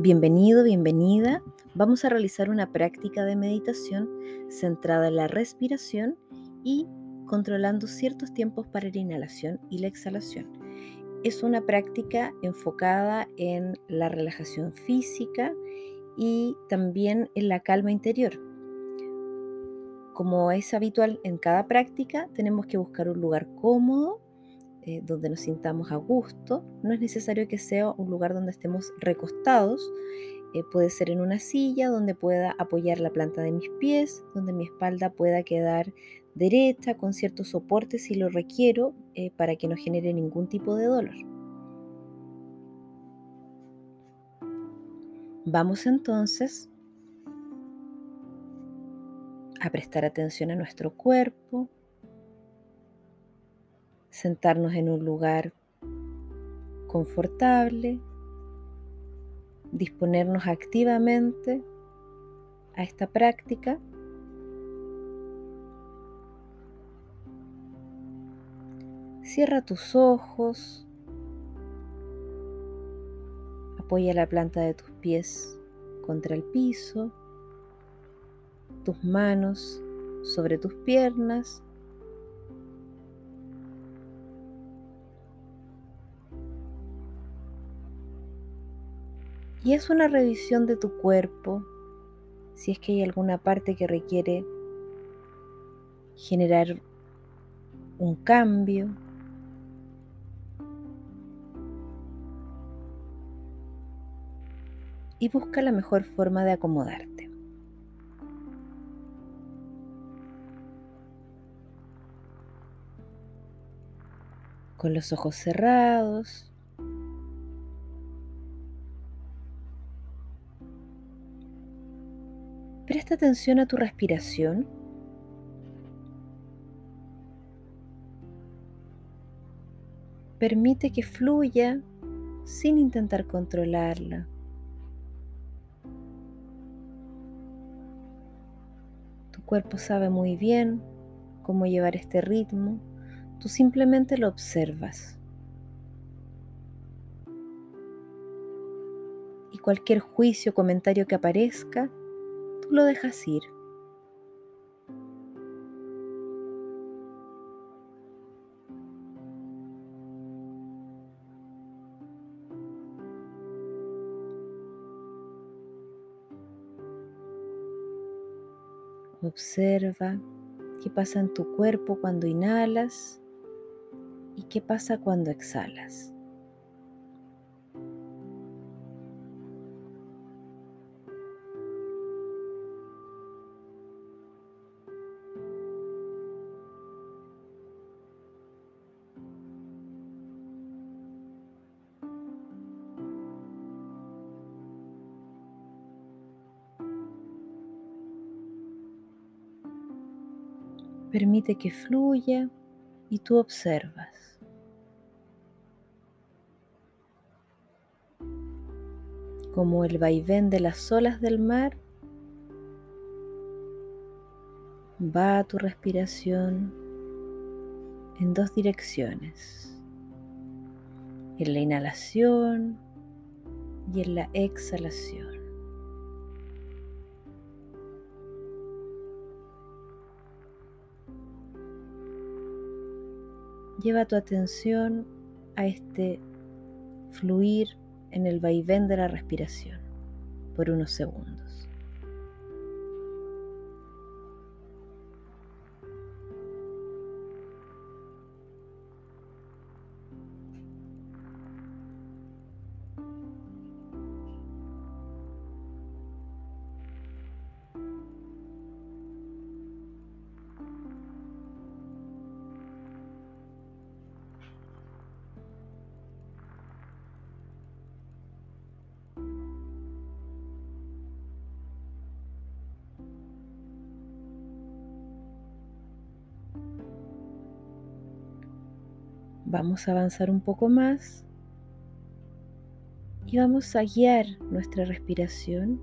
Bienvenido, bienvenida. Vamos a realizar una práctica de meditación centrada en la respiración y controlando ciertos tiempos para la inhalación y la exhalación. Es una práctica enfocada en la relajación física y también en la calma interior. Como es habitual en cada práctica, tenemos que buscar un lugar cómodo eh, donde nos sintamos a gusto. No es necesario que sea un lugar donde estemos recostados. Eh, puede ser en una silla donde pueda apoyar la planta de mis pies, donde mi espalda pueda quedar derecha con cierto soporte si lo requiero eh, para que no genere ningún tipo de dolor. Vamos entonces a prestar atención a nuestro cuerpo, sentarnos en un lugar confortable, disponernos activamente a esta práctica. Cierra tus ojos, apoya la planta de tus pies contra el piso, tus manos sobre tus piernas y es una revisión de tu cuerpo, si es que hay alguna parte que requiere generar un cambio. Y busca la mejor forma de acomodarte. Con los ojos cerrados, Presta atención a tu respiración. Permite que fluya sin intentar controlarla. Tu cuerpo sabe muy bien cómo llevar este ritmo. Tú simplemente lo observas. Y cualquier juicio o comentario que aparezca, lo dejas ir. Observa qué pasa en tu cuerpo cuando inhalas y qué pasa cuando exhalas. Permite que fluya y tú observas. Como el vaivén de las olas del mar va tu respiración en dos direcciones, en la inhalación y en la exhalación. Lleva tu atención a este fluir en el vaivén de la respiración por unos segundos. Vamos a avanzar un poco más y vamos a guiar nuestra respiración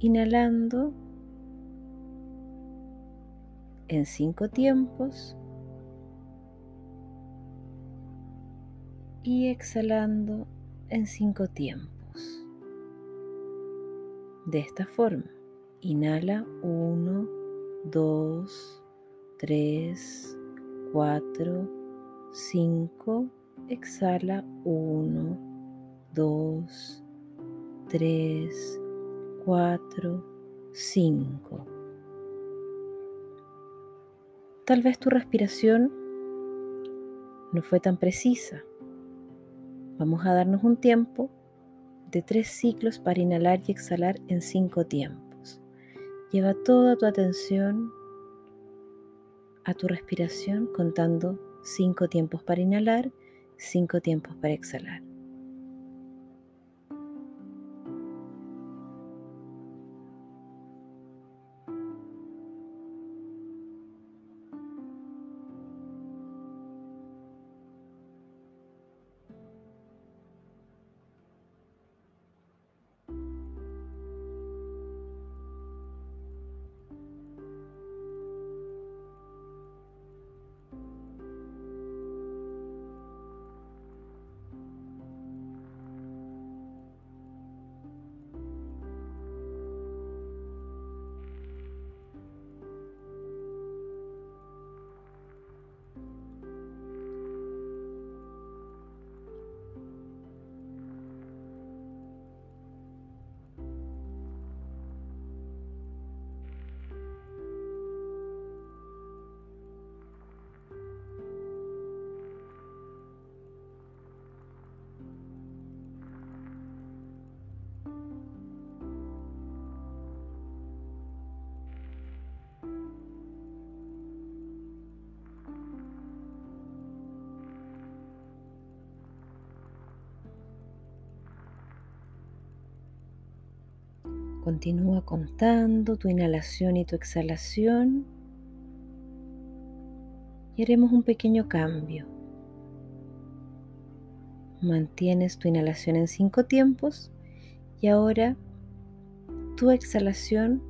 inhalando en cinco tiempos y exhalando en cinco tiempos. De esta forma, inhala 1, 2, 3, 4, 5, exhala 1, 2, 3, 4, 5. Tal vez tu respiración no fue tan precisa. Vamos a darnos un tiempo de tres ciclos para inhalar y exhalar en cinco tiempos. Lleva toda tu atención a tu respiración contando cinco tiempos para inhalar, cinco tiempos para exhalar. Continúa contando tu inhalación y tu exhalación y haremos un pequeño cambio. Mantienes tu inhalación en cinco tiempos y ahora tu exhalación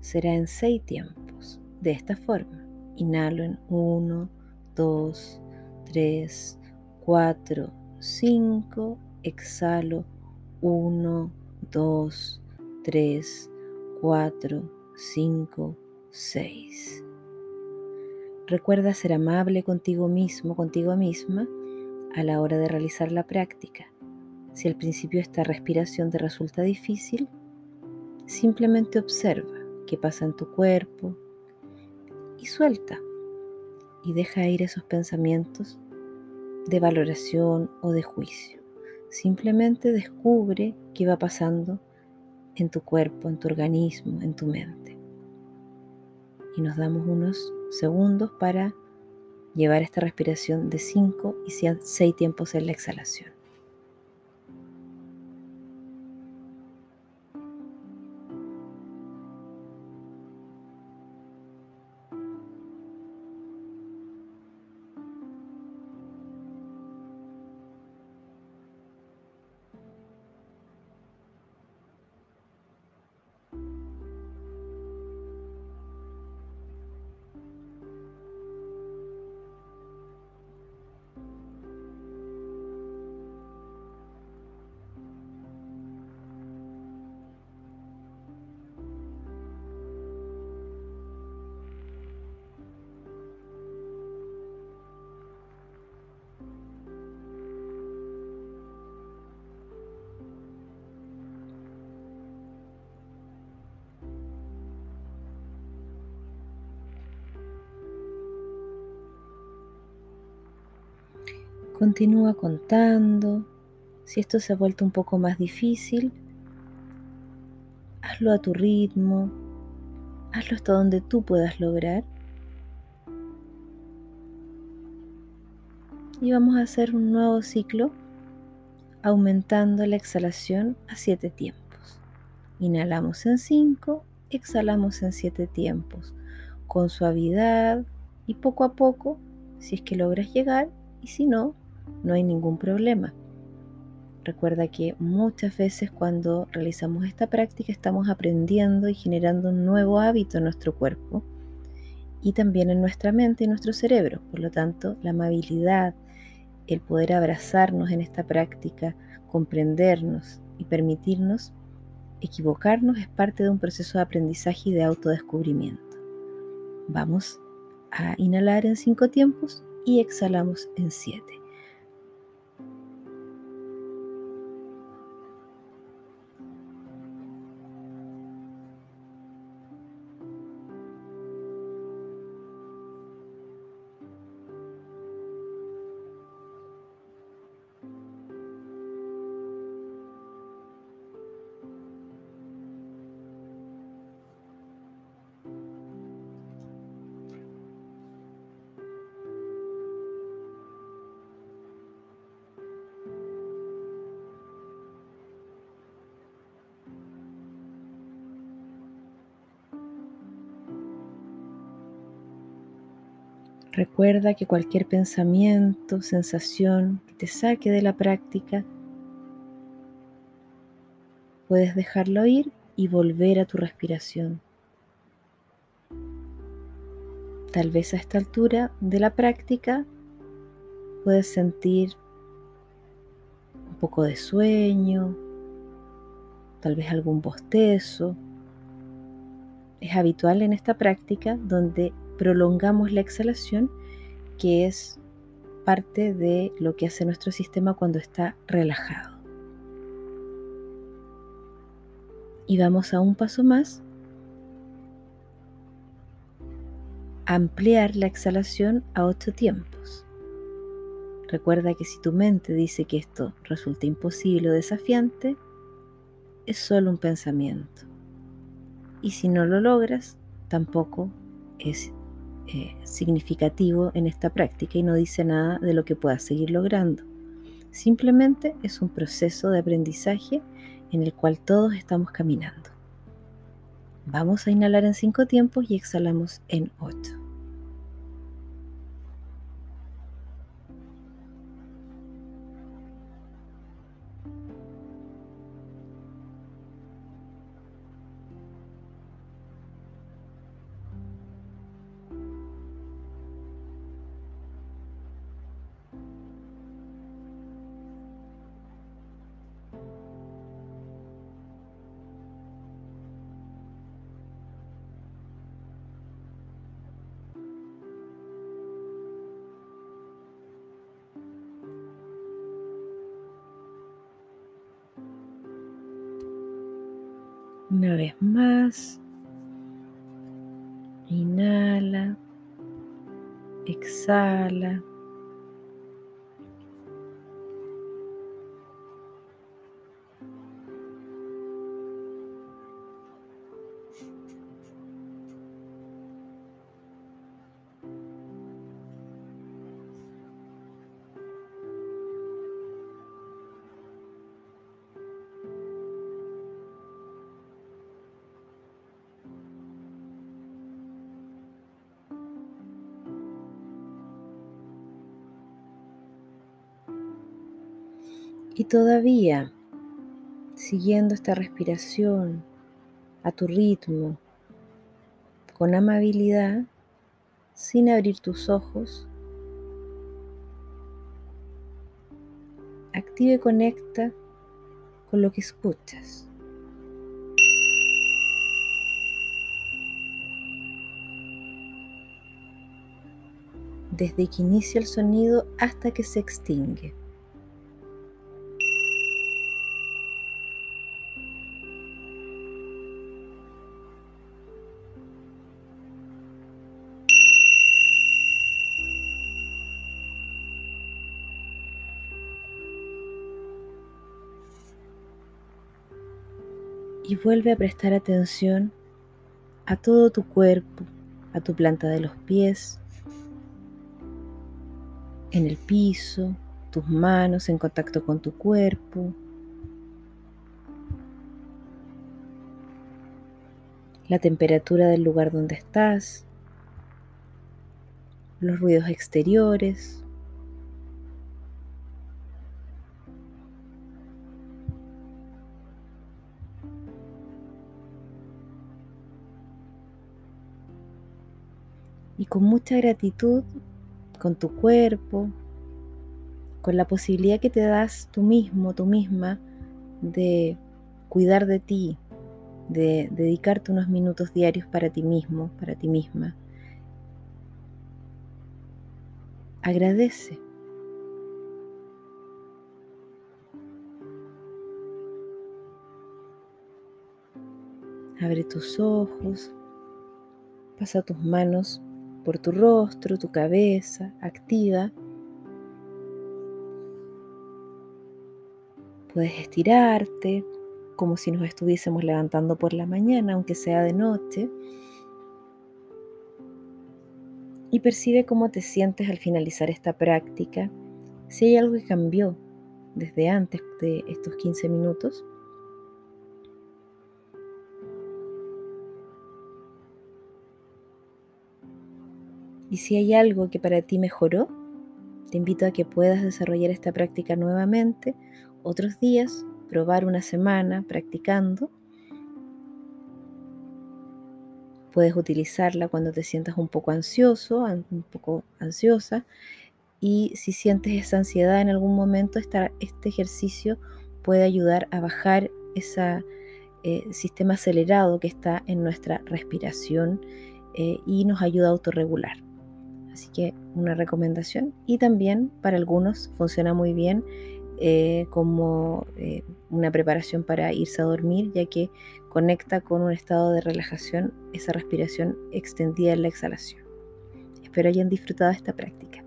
será en seis tiempos. De esta forma, inhalo en 1, 2, 3, 4, 5, exhalo 1, 2, 3, 4, 5, 6. Recuerda ser amable contigo mismo, contigo misma, a la hora de realizar la práctica. Si al principio esta respiración te resulta difícil, simplemente observa qué pasa en tu cuerpo y suelta y deja ir esos pensamientos de valoración o de juicio. Simplemente descubre qué va pasando en tu cuerpo, en tu organismo, en tu mente. Y nos damos unos segundos para llevar esta respiración de 5 y 6 tiempos en la exhalación. Continúa contando. Si esto se ha vuelto un poco más difícil, hazlo a tu ritmo, hazlo hasta donde tú puedas lograr. Y vamos a hacer un nuevo ciclo aumentando la exhalación a 7 tiempos. Inhalamos en 5, exhalamos en 7 tiempos, con suavidad y poco a poco, si es que logras llegar, y si no, no hay ningún problema. Recuerda que muchas veces cuando realizamos esta práctica estamos aprendiendo y generando un nuevo hábito en nuestro cuerpo y también en nuestra mente y nuestro cerebro. Por lo tanto, la amabilidad, el poder abrazarnos en esta práctica comprendernos y permitirnos equivocarnos es parte de un proceso de aprendizaje y de autodescubrimiento. Vamos a inhalar en cinco tiempos y exhalamos en siete. Recuerda que cualquier pensamiento, sensación que te saque de la práctica, puedes dejarlo ir y volver a tu respiración. Tal vez a esta altura de la práctica puedes sentir un poco de sueño, tal vez algún bostezo. Es habitual en esta práctica donde prolongamos la exhalación, que es parte de lo que hace nuestro sistema cuando está relajado. Y vamos a un paso más. Ampliar la exhalación a ocho tiempos. Recuerda que si tu mente dice que esto resulta imposible o desafiante, es solo un pensamiento. Y si no lo logras, tampoco es eh, significativo en esta práctica y no dice nada de lo que puedas seguir logrando. Simplemente es un proceso de aprendizaje en el cual todos estamos caminando. Vamos a inhalar en cinco tiempos y exhalamos en ocho. Una vez más. Inhala. Exhala. Y todavía, siguiendo esta respiración a tu ritmo, con amabilidad, sin abrir tus ojos, activa y conecta con lo que escuchas. Desde que inicia el sonido hasta que se extingue. Y vuelve a prestar atención a todo tu cuerpo, a tu planta de los pies, en el piso, tus manos en contacto con tu cuerpo. La temperatura del lugar donde estás, los ruidos exteriores. Y con mucha gratitud con tu cuerpo, con la posibilidad que te das tú mismo, tú misma, de cuidar de ti, de dedicarte unos minutos diarios para ti mismo, para ti misma. Agradece. Abre tus ojos, pasa tus manos por tu rostro, tu cabeza, activa. Puedes estirarte como si nos estuviésemos levantando por la mañana, aunque sea de noche. Y percibe cómo te sientes al finalizar esta práctica, si hay algo que cambió desde antes de estos 15 minutos. Y si hay algo que para ti mejoró, te invito a que puedas desarrollar esta práctica nuevamente otros días, probar una semana practicando. Puedes utilizarla cuando te sientas un poco ansioso, un poco ansiosa. Y si sientes esa ansiedad en algún momento, este ejercicio puede ayudar a bajar ese eh, sistema acelerado que está en nuestra respiración eh, y nos ayuda a autorregular. Así que una recomendación y también para algunos funciona muy bien eh, como eh, una preparación para irse a dormir, ya que conecta con un estado de relajación esa respiración extendida en la exhalación. Espero hayan disfrutado esta práctica.